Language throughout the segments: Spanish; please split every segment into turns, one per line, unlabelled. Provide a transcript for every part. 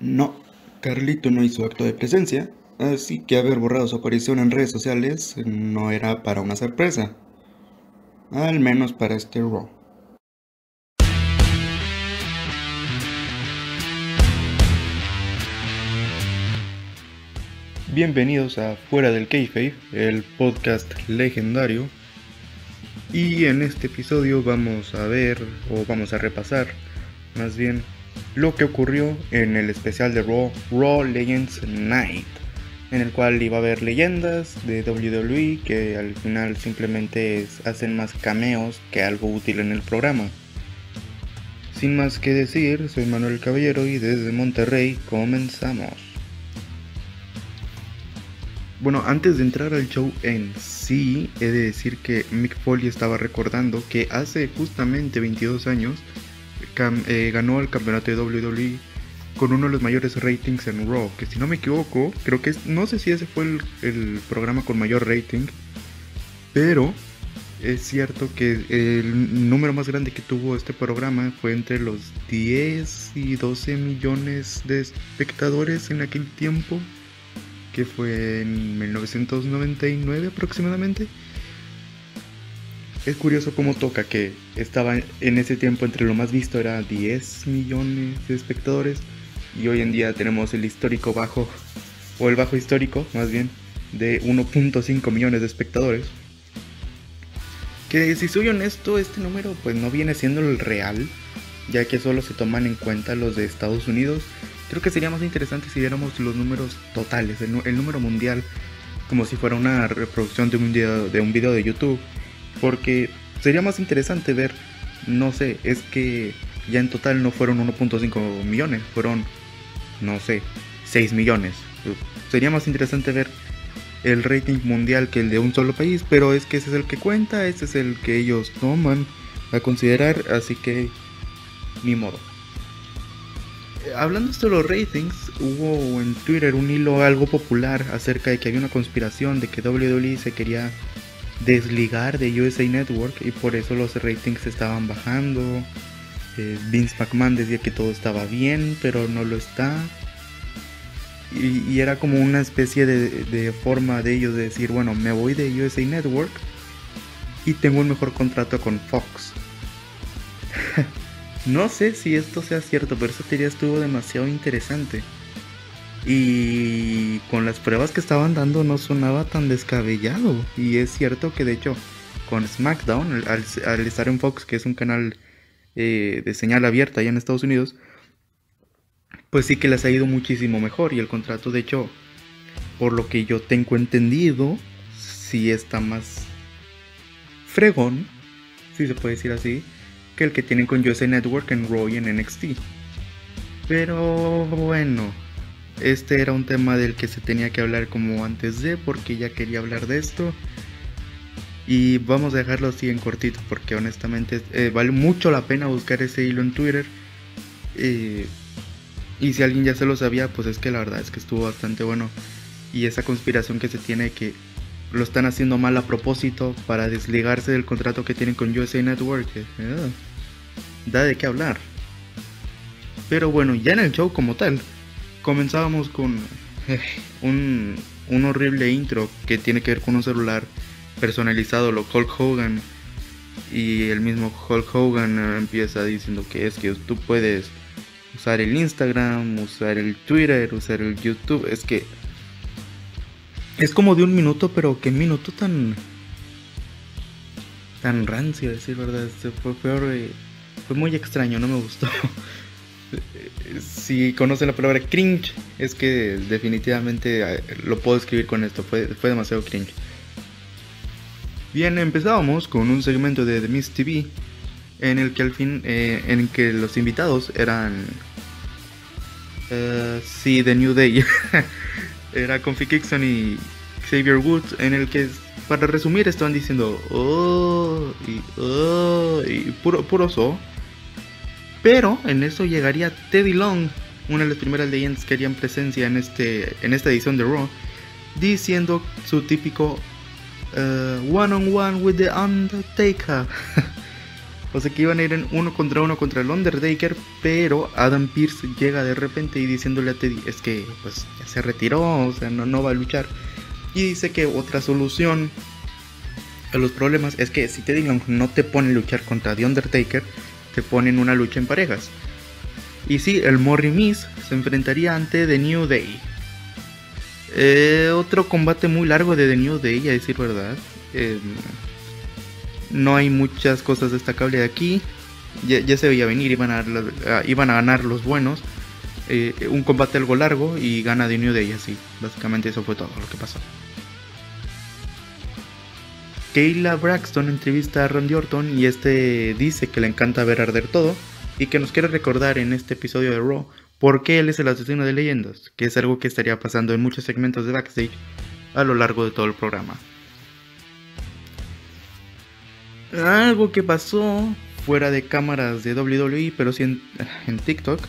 No, Carlito no hizo acto de presencia, así que haber borrado su aparición en redes sociales no era para una sorpresa. Al menos para este Raw. Bienvenidos a Fuera del Kayfabe, el podcast legendario. Y en este episodio vamos a ver, o vamos a repasar, más bien, lo que ocurrió en el especial de Raw, Raw Legends Night, en el cual iba a haber leyendas de WWE que al final simplemente hacen más cameos que algo útil en el programa. Sin más que decir, soy Manuel Caballero y desde Monterrey comenzamos. Bueno, antes de entrar al show en sí, he de decir que Mick Foley estaba recordando que hace justamente 22 años eh, ganó el campeonato de WWE con uno de los mayores ratings en Raw, que si no me equivoco, creo que no sé si ese fue el, el programa con mayor rating, pero es cierto que el número más grande que tuvo este programa fue entre los 10 y 12 millones de espectadores en aquel tiempo que fue en 1999 aproximadamente. Es curioso cómo toca que estaba en ese tiempo entre lo más visto era 10 millones de espectadores y hoy en día tenemos el histórico bajo, o el bajo histórico más bien, de 1.5 millones de espectadores. Que si soy honesto, este número pues no viene siendo el real, ya que solo se toman en cuenta los de Estados Unidos Creo que sería más interesante si viéramos los números totales, el, número mundial, como si fuera una reproducción de un, video, de un video de YouTube. Porque sería más interesante ver, no sé, es que ya en total no fueron 1.5 millones, fueron, no sé, 6 millones. Sería más interesante ver el rating mundial que el de un solo país, pero es que ese es el que cuenta, ese es el que ellos toman a considerar, así que ni modo hablando de los ratings, hubo en Twitter un hilo algo popular acerca de que había una conspiración de que WWE se quería desligar de USA Network y por eso los ratings estaban bajando. Eh, Vince McMahon decía que todo estaba bien, pero no lo está. Y, era como una especie de, de, forma de ellos de decir, bueno, me voy de USA Network y tengo un mejor contrato con Fox. No sé si esto sea cierto, pero esa teoría estuvo demasiado interesante. Y con las pruebas que estaban dando no sonaba tan descabellado. Y es cierto que de hecho con SmackDown, al, estar en Fox, que es un canal eh, de señal abierta allá en Estados Unidos, pues sí que les ha ido muchísimo mejor. Y el contrato, de hecho, por lo que yo tengo entendido, sí está más fregón, si se puede decir así el que tienen con USA Network en Raw y en NXT. Pero bueno, este era un tema del que se tenía que hablar como antes de, porque ya quería hablar de esto. Y vamos a dejarlo así en cortito, porque honestamente eh, vale mucho la pena buscar ese hilo en Twitter. Eh, y si alguien ya se lo sabía, pues es que la verdad es que estuvo bastante bueno. Y esa conspiración que se tiene que lo están haciendo mal a propósito para desligarse del contrato que tienen con USA Network. Eh, da de qué hablar. Pero bueno, ya en el show como tal, comenzábamos con eh, un, un horrible intro que tiene que ver con un celular personalizado, lo Hulk Hogan. Y el mismo Hulk Hogan empieza diciendo que es que tú puedes usar el Instagram, usar el Twitter, usar el YouTube. Es que es como de un minuto, pero qué minuto tan tan rancio, decir verdad. Fue peor. Eh, fue muy extraño, no me gustó. si conocen la palabra cringe, es que definitivamente eh, lo puedo escribir con esto. Fue, demasiado cringe. Bien, empezábamos con un segmento de The Miss TV en el que al fin, eh, en que los invitados eran, uh, sí, The New Day, era Confi y Xavier Woods, en el que para resumir estaban diciendo oh y oh y puro puro so pero en eso llegaría Teddy Long, una de las primeras leyendas que harían presencia en, este, en esta edición de Raw, diciendo su típico uh, one on one with the Undertaker. O sea que iban a ir en uno contra uno contra el Undertaker, pero Adam Pierce llega de repente y diciéndole a Teddy, es que pues se retiró, o sea, no, no va a luchar. Y dice que otra solución a los problemas es que si Teddy Long no te pone a luchar contra The Undertaker, te pone en una lucha en parejas. Y sí, el Morri Miss se enfrentaría ante The New Day. Eh, otro combate muy largo de The New Day, a decir verdad. Eh, no hay muchas cosas destacables aquí. Ya, se veía venir, iban a, iban a ganar los buenos. Eh, un combate algo largo y gana The New Day así. Básicamente eso fue todo lo que pasó. Kayla Braxton entrevista a Randy Orton y este dice que le encanta ver arder todo y que nos quiere recordar en este episodio de Raw por qué él es el asesino de leyendas, que es algo que estaría pasando en muchos segmentos de backstage a lo largo de todo el programa. Algo que pasó fuera de cámaras de WWE, pero sí en, en TikTok,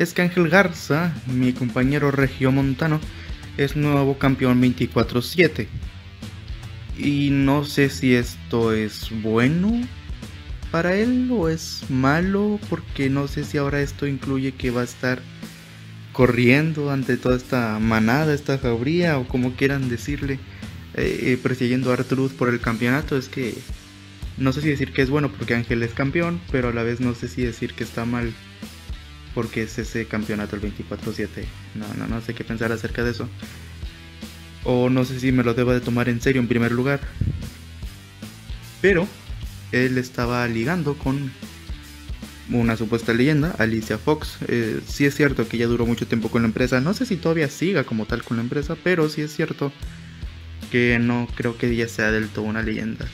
es que Ángel Garza, mi compañero regio montano, es nuevo campeón 24-7. Y no sé si esto es bueno para él o es malo, porque no sé si ahora esto incluye que va a estar corriendo ante toda esta manada, esta jauría, o como quieran decirle, eh, eh, persiguiendo a Arturus por el campeonato. Es que no sé si decir que es bueno porque Ángel es campeón, pero a la vez no sé si decir que está mal porque es ese campeonato el 24-7. No, no, no sé qué pensar acerca de eso. O no sé si me lo debo de tomar en serio en primer lugar. Pero él estaba ligando con una supuesta leyenda, Alicia Fox. Eh, sí es cierto que ya duró mucho tiempo con la empresa. No sé si todavía siga como tal con la empresa, pero sí es cierto que no creo que ella sea del todo una leyenda.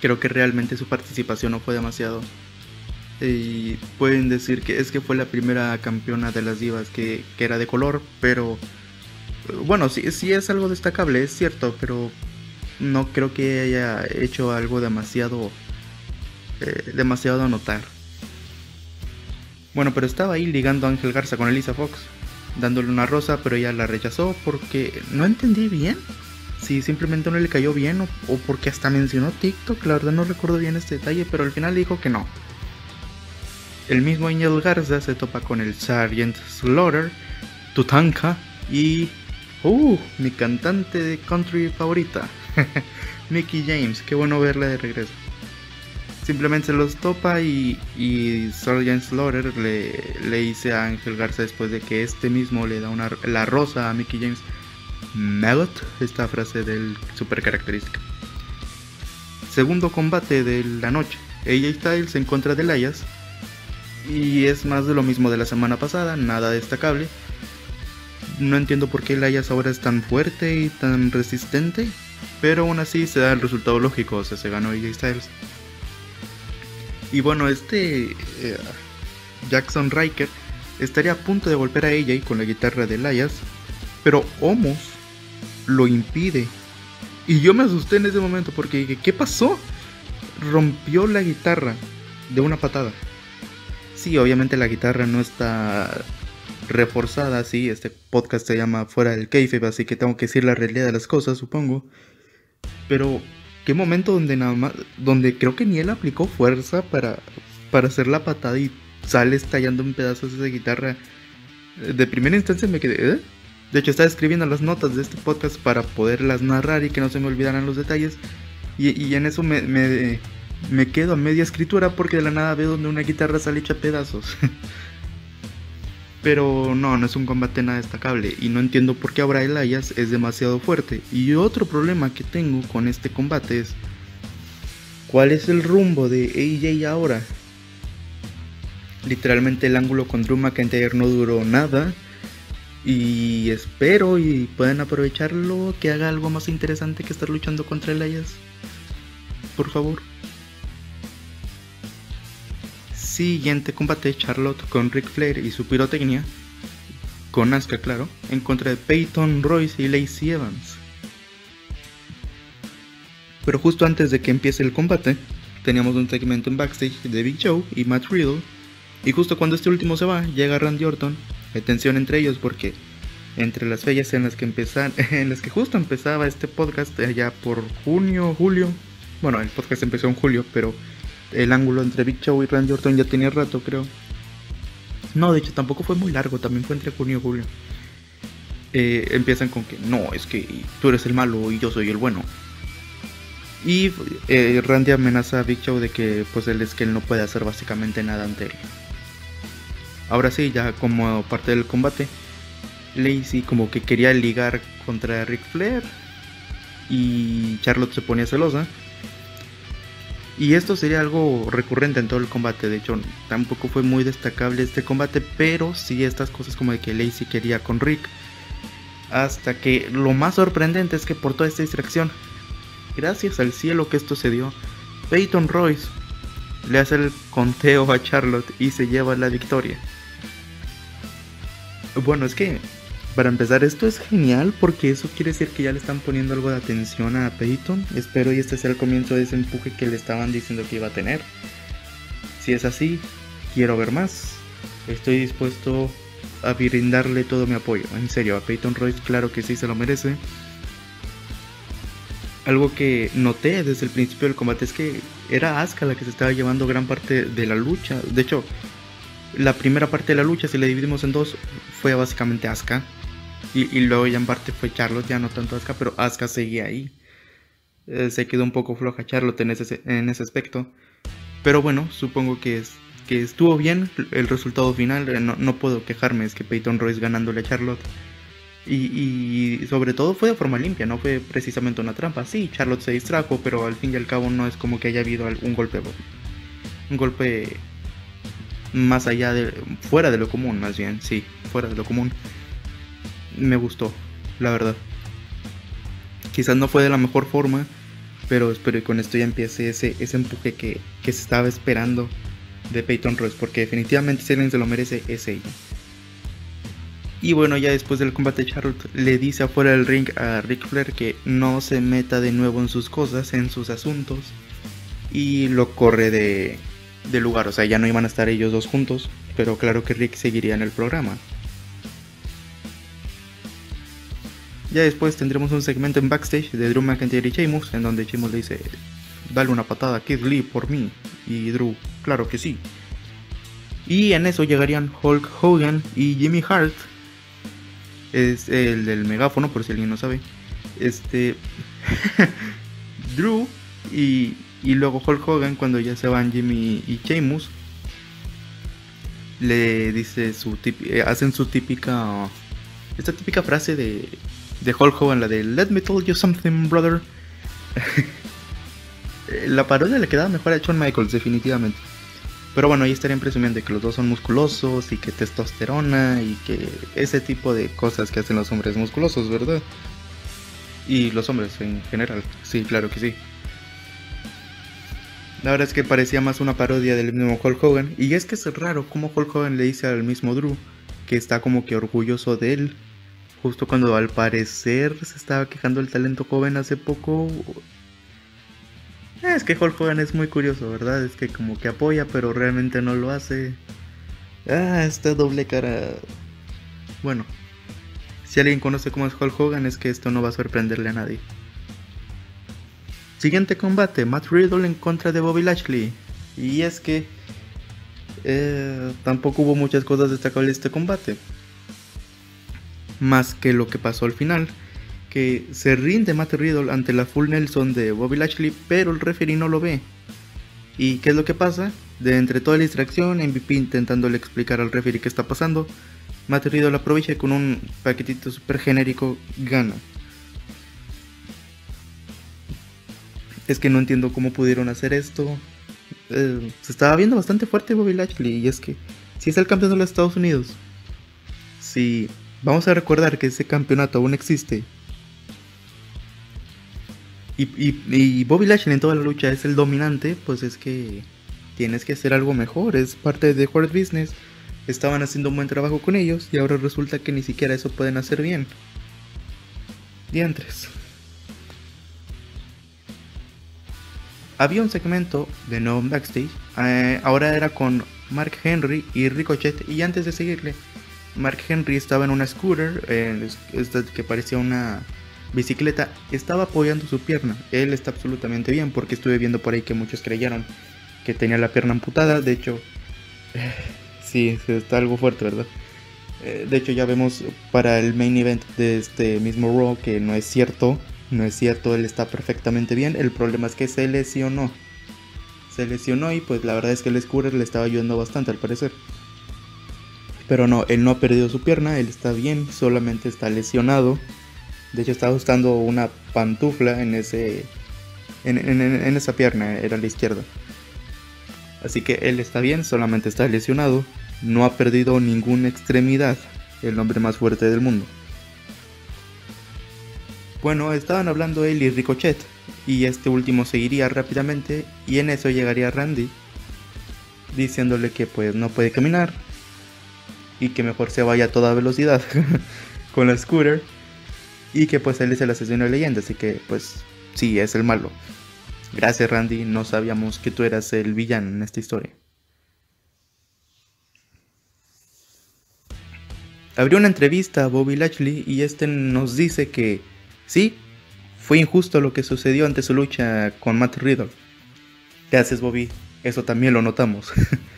Creo que realmente su participación no fue demasiado. Y pueden decir que es que fue la primera campeona de las divas que era de color, pero bueno, sí, sí es algo destacable, es cierto, pero no creo que haya hecho algo demasiado, eh, demasiado a notar. Bueno, pero estaba ahí ligando a Ángel Garza con Elisa Fox, dándole una rosa, pero ella la rechazó porque no entendí bien si simplemente no le cayó bien o, o, porque hasta mencionó TikTok, la verdad no recuerdo bien este detalle, pero al final dijo que no. El mismo Ángel Garza se topa con el Sergeant Slaughter, Tutanka y Uh, mi cantante de country favorita, Mickey James, qué bueno verla de regreso. Simplemente se los topa y, y Sgt. Slaughter le, le dice a Ángel Garza después de que este mismo le da una, la rosa a Mickey James. Maggot, esta frase del super característica. Segundo combate de la noche. AJ Styles en contra de Layas. Y es más de lo mismo de la semana pasada, nada destacable no entiendo por qué Layas ahora es tan fuerte y tan resistente. Pero aún así se da el resultado lógico, o sea, se ganó AJ Styles. Y bueno, este eh, Jackson Riker estaría a punto de golpear a AJ con la guitarra de Layas, pero Homos lo impide. Y yo me asusté en ese momento porque dije, ¿qué pasó? Rompió la guitarra de una patada. Sí, obviamente la guitarra no está reforzada, sí, este podcast se llama Fuera del Kayfabe, así que tengo que decir la realidad de las cosas, supongo. Pero qué momento donde nada más, donde creo que ni él aplicó fuerza para, para hacer la patada y sale estallando en pedazos esa guitarra. De primera instancia me quedé, ¿eh? De hecho, estaba escribiendo las notas de este podcast para poderlas narrar y que no se me olvidaran los detalles. Y, en eso me, me, me, quedo a media escritura porque de la nada veo donde una guitarra sale hecha pedazos. Pero no, no es un combate nada destacable y no entiendo por qué ahora Elias es demasiado fuerte. Y otro problema que tengo con este combate es cuál es el rumbo de AJ ahora. Literalmente el ángulo con Drew McIntyre no duró nada y espero y puedan aprovecharlo que haga algo más interesante que estar luchando contra Elias. Por favor. Siguiente combate Charlotte con Ric Flair y su pirotecnia, con Asuka claro, en contra de Peyton Royce y Lacey Evans. Pero justo antes de que empiece el combate, teníamos un segmento en backstage de Big Show y Matt Riddle, y justo cuando este último se va, llega Randy Orton, hay tensión entre ellos porque entre las fechas en las que empezan, en las que justo empezaba este podcast allá por junio, julio, Bueno, el podcast empezó en julio, pero el ángulo entre Big Show y Randy Orton ya tenía rato, creo. No, de hecho tampoco fue muy largo, también fue entre junio y julio. Eh, empiezan con que no, es que tú eres el malo y yo soy el bueno. Y eh, Randy amenaza a Big Show de que pues él es que él no puede hacer básicamente nada ante él. Ahora sí, ya como parte del combate, Lacey como que quería ligar contra Ric Flair y Charlotte se ponía celosa. Y esto sería algo recurrente en todo el combate. De hecho, tampoco fue muy destacable este combate, pero sí estas cosas como de que Lacey quería con Rick. Hasta que lo más sorprendente es que por toda esta distracción, gracias al cielo que esto se dio, Peyton Royce le hace el conteo a Charlotte y se lleva la victoria. Bueno, es que para empezar, esto es genial porque eso quiere decir que ya le están poniendo algo de atención a Peyton. Espero y este sea el comienzo de ese empuje que le estaban diciendo que iba a tener. Si es así, quiero ver más. Estoy dispuesto a brindarle todo mi apoyo. En serio, a Peyton Royce claro que sí se lo merece. Algo que noté desde el principio del combate es que era Asuka la que se estaba llevando gran parte de la lucha. De hecho, la primera parte de la lucha, si la dividimos en dos, fue básicamente Asuka. Y, luego ya en parte fue Charlotte, ya no tanto Asuka, pero Asuka seguía ahí. Eh, se quedó un poco floja Charlotte en ese, en ese aspecto. Pero bueno, supongo que, es, que estuvo bien el resultado final. Eh, no, puedo quejarme, es que Peyton Royce ganándole a Charlotte. Y, sobre todo fue de forma limpia, no fue precisamente una trampa. Sí, Charlotte se distrajo, pero al fin y al cabo no es como que haya habido un golpe. Un golpe más allá de. fuera de lo común, más bien, sí, fuera de lo común me gustó, la verdad. Quizás no fue de la mejor forma, pero espero que con esto ya empiece ese, ese empuje que, se estaba esperando de Peyton Royce, porque definitivamente si alguien se lo merece es ella. Y bueno, ya después del combate Charlotte le dice afuera del ring a Ric Flair que no se meta de nuevo en sus cosas, en sus asuntos. Y lo corre de, de lugar, o sea, ya no iban a estar ellos dos juntos, pero claro que Rick seguiría en el programa. Ya después tendremos un segmento en backstage de Drew McIntyre y Sheamus, en donde Sheamus le dice, dale una patada a Kid Lee por mí. Y Drew, claro que sí. Y en eso llegarían Hulk Hogan y Jimmy Hart. Es el del megáfono, por si alguien no sabe. Este. Drew y, y luego Hulk Hogan, cuando ya se van Jimmy y Sheamus, le dice su hacen su típica. Esta típica frase de de Hulk Hogan, la de Let me tell you something, brother. la parodia le quedaba mejor a Shawn Michaels, definitivamente. Pero bueno, ahí estarían presumiendo que los dos son musculosos y que testosterona y que ese tipo de cosas que hacen los hombres musculosos, ¿verdad? Y los hombres en general, sí, claro que sí. La verdad es que parecía más una parodia del mismo Hulk Hogan. Y es que es raro como Hulk Hogan le dice al mismo Drew que está como que orgulloso de él justo cuando al parecer se estaba quejando el talento joven hace poco. Es que Hulk Hogan es muy curioso, ¿verdad? Es que como que apoya, pero realmente no lo hace. Ah, esta doble cara. Bueno, si alguien conoce cómo es Hulk Hogan, es que esto no va a sorprenderle a nadie. Siguiente combate: Matt Riddle en contra de Bobby Lashley. Y es que eh, tampoco hubo muchas cosas destacables de este combate más que lo que pasó al final, que se rinde Matt Riddle ante la full Nelson de Bobby Lashley, pero el referee no lo ve. ¿Y qué es lo que pasa? De entre toda la distracción, MVP intentándole explicar al referee qué está pasando, Matt Riddle aprovecha y con un paquetito super genérico gana. Es que no entiendo cómo pudieron hacer esto. Eh, se estaba viendo bastante fuerte Bobby Lashley y es que si es el campeón de los Estados Unidos, si Vamos a recordar que ese campeonato aún existe. Y, Bobby Lashley en toda la lucha es el dominante, pues es que tienes que hacer algo mejor, es parte de Hard Business. Estaban haciendo un buen trabajo con ellos y ahora resulta que ni siquiera eso pueden hacer bien. Diantres. Había un segmento de nuevo backstage, eh, ahora era con Mark Henry y Ricochet y antes de seguirle Mark Henry estaba en una scooter, que parecía una bicicleta estaba apoyando su pierna. Él está absolutamente bien porque estuve viendo por ahí que muchos creyeron que tenía la pierna amputada. De hecho, sí, está algo fuerte, ¿verdad? Eh, de hecho ya vemos para el main event de este mismo Raw que no es cierto. No es cierto, él está perfectamente bien. El problema es que se lesionó. Se lesionó y pues la verdad es que el Scooter le estaba ayudando bastante al parecer. Pero no, él no ha perdido su pierna, él está bien, solamente está lesionado. De hecho, estaba usando una pantufla en ese. En, esa pierna, era la izquierda. Así que él está bien, solamente está lesionado. No ha perdido ninguna extremidad. El hombre más fuerte del mundo. Bueno, estaban hablando él y Ricochet. Y este último seguiría rápidamente. Y en eso llegaría Randy. Diciéndole que pues no puede caminar. Y que mejor se vaya a toda velocidad. con la scooter y que pues él es el asesino de leyenda, así que pues sí, es el malo. Gracias Randy, no sabíamos que tú eras el villano en esta historia. Abrió una entrevista a Bobby Lashley y este nos dice que sí, fue injusto lo que sucedió ante su lucha con Matt Riddle. Gracias Bobby, eso también lo notamos.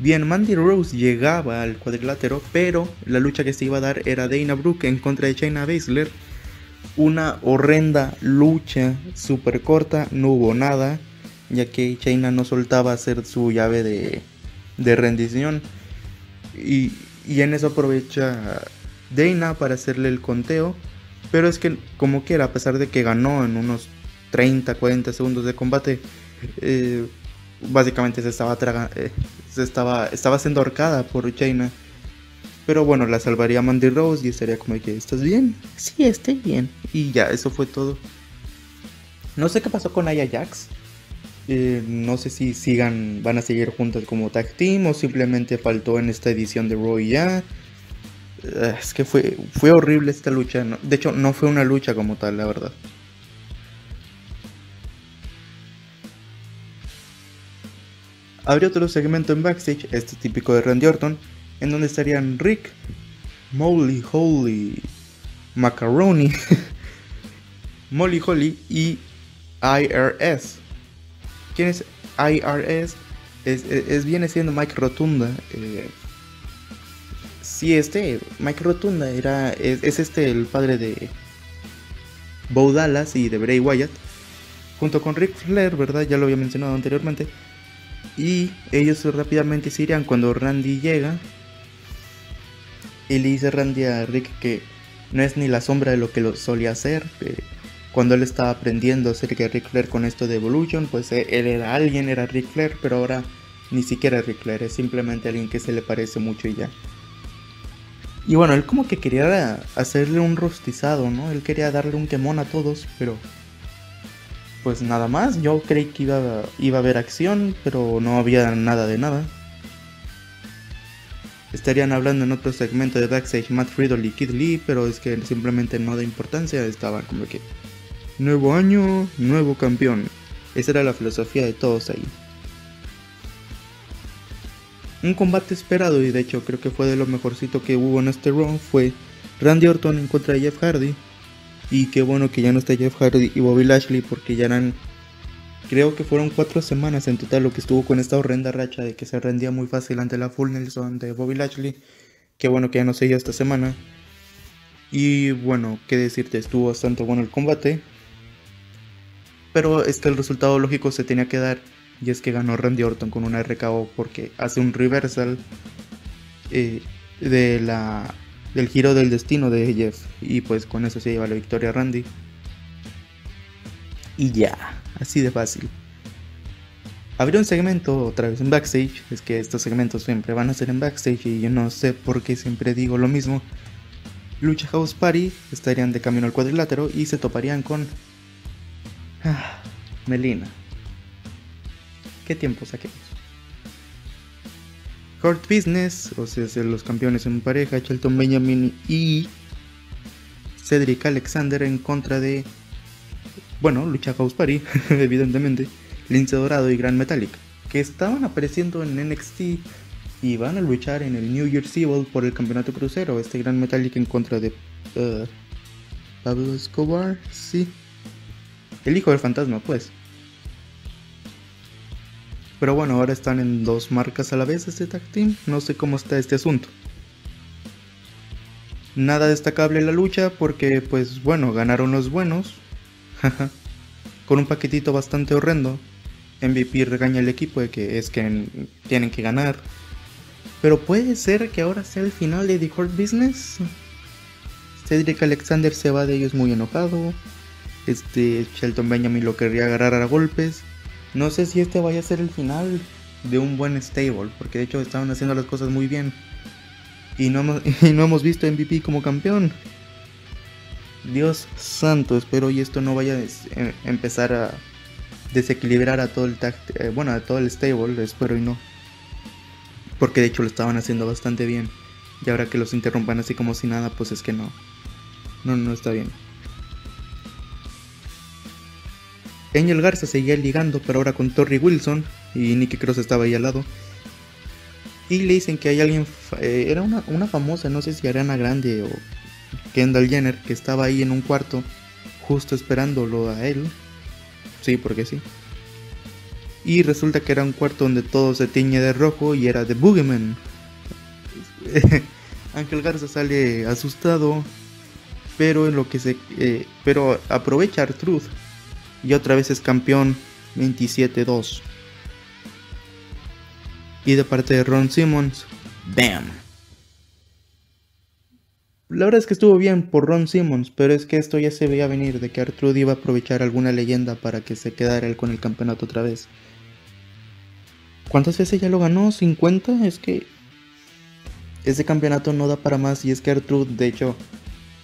Bien, Mandy Rose llegaba al cuadrilátero, pero la lucha que se iba a dar era Dana Brooke en contra de China Baszler. Una horrenda lucha, súper corta, no hubo nada, ya que China no soltaba hacer su llave de, de rendición. Y, y en eso aprovecha Dana para hacerle el conteo. Pero es que, como quiera, a pesar de que ganó en unos 30, 40 segundos de combate, eh, básicamente se estaba traga, eh, estaba estaba siendo ahorcada por Jaina. Pero bueno, la salvaría Mandy Rose y estaría como que, ¿estás bien? Sí, estoy bien. Y ya, eso fue todo. No sé qué pasó con Aya Jax. Eh, no sé si sigan, van a seguir juntas como tag team o simplemente faltó en esta edición de Raw ya. Eh, es que fue, fue horrible esta lucha. De hecho, no fue una lucha como tal, la verdad. Habría otro segmento en backstage, este típico de Randy Orton, en donde estarían Rick, Molly Holy, Macaroni, Molly Holly y IRS. ¿Quién es IRS? Es, viene siendo Mike Rotunda. Eh, sí, este, Mike Rotunda era, es, este el padre de Bo Dallas y de Bray Wyatt. Junto con Rick Flair, ¿verdad? Ya lo había mencionado anteriormente. Y ellos rápidamente se irían cuando Randy llega. Y le dice Randy a Rick que no es ni la sombra de lo que lo solía hacer. cuando él estaba aprendiendo acerca de Rick Flair con esto de Evolution, pues eh, él era alguien, era Rick Flair, pero ahora ni siquiera Rick Flair, es simplemente alguien que se le parece mucho y ya. Y bueno, él como que quería hacerle un rostizado, ¿no? Él quería darle un quemón a todos, pero pues nada más. Yo creí que iba, iba a haber acción, pero no había nada de nada. Estarían hablando en otro segmento de backstage Matt Riddle y Kid Lee, pero es que simplemente no da importancia. Estaba como que nuevo año, nuevo campeón. Esa era la filosofía de todos ahí. Un combate esperado y de hecho creo que fue de lo mejorcito que hubo en este round fue Randy Orton en contra de Jeff Hardy. Y qué bueno que ya no está Jeff Hardy y Bobby Lashley porque ya eran, creo que fueron cuatro semanas en total lo que estuvo con esta horrenda racha de que se rendía muy fácil ante la Full Nelson de Bobby Lashley. Qué bueno que ya no se esta semana. Y bueno, qué decirte, estuvo bastante bueno el combate. Pero es que el resultado lógico se tenía que dar. Y es que ganó Randy Orton con una RKO porque hace un reversal eh, de la del giro del destino de Jeff. Y pues con eso se lleva la victoria Randy. Y ya, así de fácil. Habría un segmento otra vez en backstage. Es que estos segmentos siempre van a ser en backstage y yo no sé por qué siempre digo lo mismo. Lucha House Party estarían de camino al cuadrilátero y se toparían con... Ah, Melina. ¿Qué tiempos aquellos? Hurt Business, o sea, los campeones en pareja, Shelton Benjamin y Cedric Alexander en contra de, bueno, Lucha House Party, evidentemente, Lince Dorado y Gran Metallic, que estaban apareciendo en NXT, y van a luchar en el New Year's Evil por el campeonato crucero. Este gran Metallic en contra de uh, Pablo Escobar, sí. El hijo del fantasma, pues. Pero bueno, ahora están en dos marcas a la vez este tag team. No sé cómo está este asunto. Nada destacable en la lucha porque, pues bueno, ganaron los buenos. Con un paquetito bastante horrendo. MVP regaña al equipo de que es que tienen que ganar. Pero puede ser que ahora sea el final de The Hurt Business. Cedric Alexander se va de ellos muy enojado. Este Shelton Benjamin lo querría agarrar a golpes. No sé si este vaya a ser el final de un buen stable, porque de hecho estaban haciendo las cosas muy bien. Y no hemos, visto MVP como campeón. Dios santo, espero y esto no vaya a em, empezar a desequilibrar a todo el eh, bueno, a todo el stable, espero y no. Porque de hecho lo estaban haciendo bastante bien. Y ahora que los interrumpan así como si nada, pues es que no. No, no está bien. Angel Garza seguía ligando, pero ahora con Torrey Wilson. Y Nicky Cross estaba ahí al lado. Y le dicen que hay alguien. Eh, era una, una, famosa, no sé si Ariana Grande o Kendall Jenner, que estaba ahí en un cuarto, justo esperándolo a él. Sí, porque sí. Y resulta que era un cuarto donde todo se tiñe de rojo y era de Boogeyman. Ángel Garza sale asustado, pero en lo que se, eh, pero aprovecha Artruth y otra vez es campeón 27-2. Y de parte de Ron Simmons, ¡Bam! La verdad es que estuvo bien por Ron Simmons, pero es que esto ya se veía venir de que Artruth iba a aprovechar alguna leyenda para que se quedara él con el campeonato otra vez. ¿Cuántas veces ya lo ganó? ¿50? Es que ese campeonato no da para más y es que Artruth, de hecho,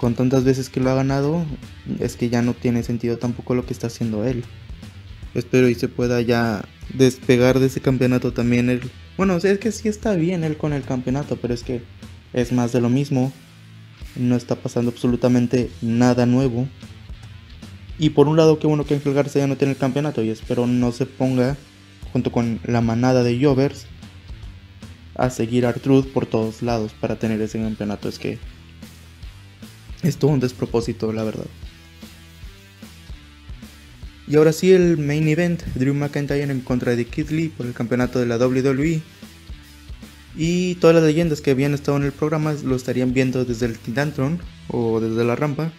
con tantas veces que lo ha ganado, es que ya no tiene sentido tampoco lo que está haciendo él. Espero y se pueda ya despegar de ese campeonato también él. Bueno, es que sí está bien él con el campeonato, pero es que es más de lo mismo. No está pasando absolutamente nada nuevo. Y por un lado, qué bueno que Ángel ya no tiene el campeonato y espero no se ponga junto con la manada de Jovers, a seguir a por todos lados para tener ese campeonato. Es que es un despropósito, la verdad. Y ahora sí, el main event: Drew McIntyre en contra de Kid Lee por el campeonato de la WWE. Y todas las leyendas que habían estado en el programa lo estarían viendo desde el Titantron o desde la rampa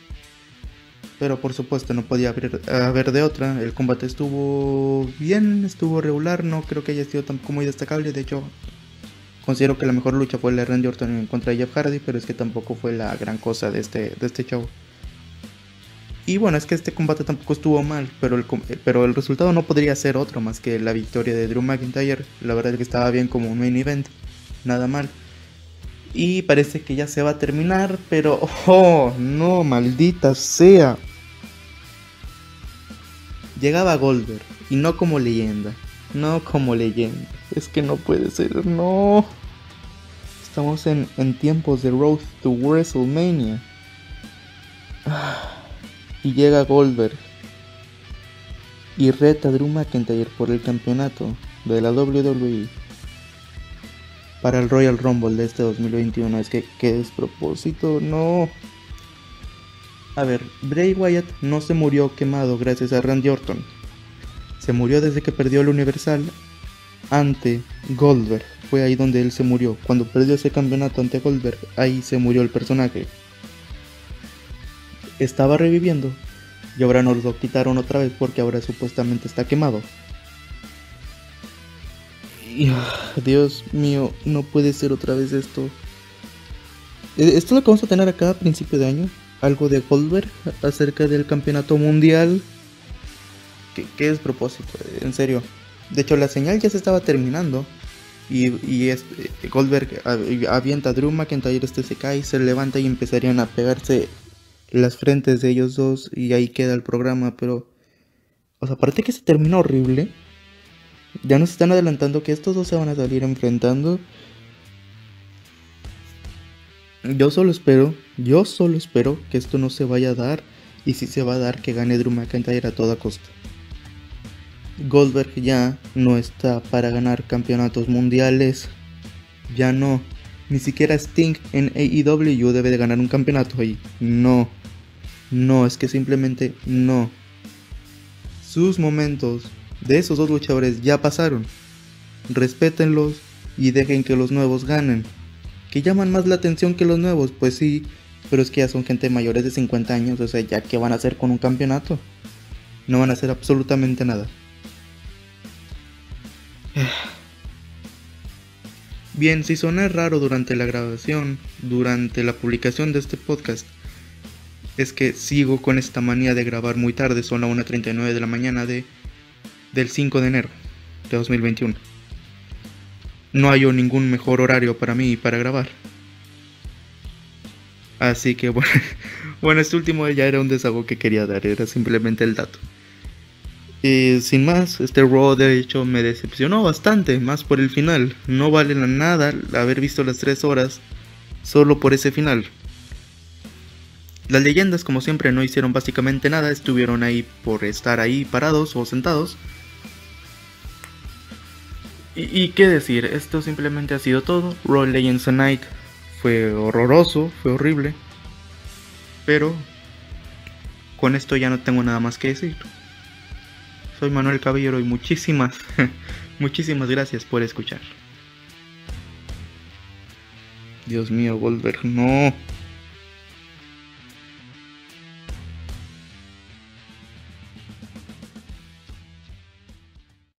pero por supuesto no podía haber, de otra. El combate estuvo bien, estuvo regular, no creo que haya sido tampoco muy destacable. De hecho, considero que la mejor lucha fue la de Randy Orton contra Jeff Hardy, pero es que tampoco fue la gran cosa de este, de este show. Y bueno, es que este combate tampoco estuvo mal, pero el, pero el resultado no podría ser otro más que la victoria de Drew McIntyre. La verdad es que estaba bien como un main event, nada mal. Y parece que ya se va a terminar, pero... ¡Oh, no, maldita sea! Llegaba Goldberg, y no como leyenda. No como leyenda. Es que no puede ser, no. Estamos en, tiempos de Road to WrestleMania. Y llega Goldberg. Y reta a Drew McIntyre por el campeonato de la WWE para el Royal Rumble de este 2021. Es que, qué despropósito, no. A ver, Bray Wyatt no se murió quemado gracias a Randy Orton. Se murió desde que perdió el Universal ante Goldberg. Fue ahí donde él se murió. Cuando perdió ese campeonato ante Goldberg, ahí se murió el personaje. Estaba reviviendo y ahora nos lo quitaron otra vez porque ahora supuestamente está quemado. Dios mío, no puede ser otra vez esto. E, esto es lo que vamos a tener acá a principio de año. Algo de Goldberg acerca del campeonato mundial. ¿Qué, es propósito? En serio. De hecho, la señal ya se estaba terminando. Y, este, Goldberg avienta a Drew McIntyre, este se cae, se levanta y empezarían a pegarse las frentes de ellos dos. Y ahí queda el programa. Pero, o sea, aparte que se termina horrible ya nos están adelantando que estos dos se van a salir enfrentando. Yo solo espero, yo solo espero que esto no se vaya a dar. Y si se va a dar, que gane Drew McIntyre a toda costa. Goldberg ya no está para ganar campeonatos mundiales. Ya no. Ni siquiera Sting en AEW debe de ganar un campeonato ahí. No. No, es que simplemente no. Sus momentos de esos dos luchadores ya pasaron. Respétenlos y dejen que los nuevos ganen. ¿Que llaman más la atención que los nuevos? Pues sí, pero es que ya son gente mayores de 50 años, o sea, ya que van a hacer con un campeonato. No van a hacer absolutamente nada. Bien, si suena raro durante la grabación, durante la publicación de este podcast, es que sigo con esta manía de grabar muy tarde, son las 1.39 de la mañana de, del 5 de enero de 2021. No hay ningún mejor horario para mí para grabar. Así que bueno, bueno, este último ya era un desahogo que quería dar, era simplemente el dato. Sin más, este Raw de hecho me decepcionó bastante, más por el final. No vale nada haber visto las 3 horas solo por ese final. Las leyendas, como siempre, no hicieron básicamente nada, estuvieron ahí por estar ahí parados o sentados. Y, qué decir, esto simplemente ha sido todo. Raw Legends Night fue horroroso, fue horrible. Pero con esto ya no tengo nada más que decir. Soy Manuel Caballero y muchísimas, muchísimas gracias por escuchar. Dios mío, Goldberg, no.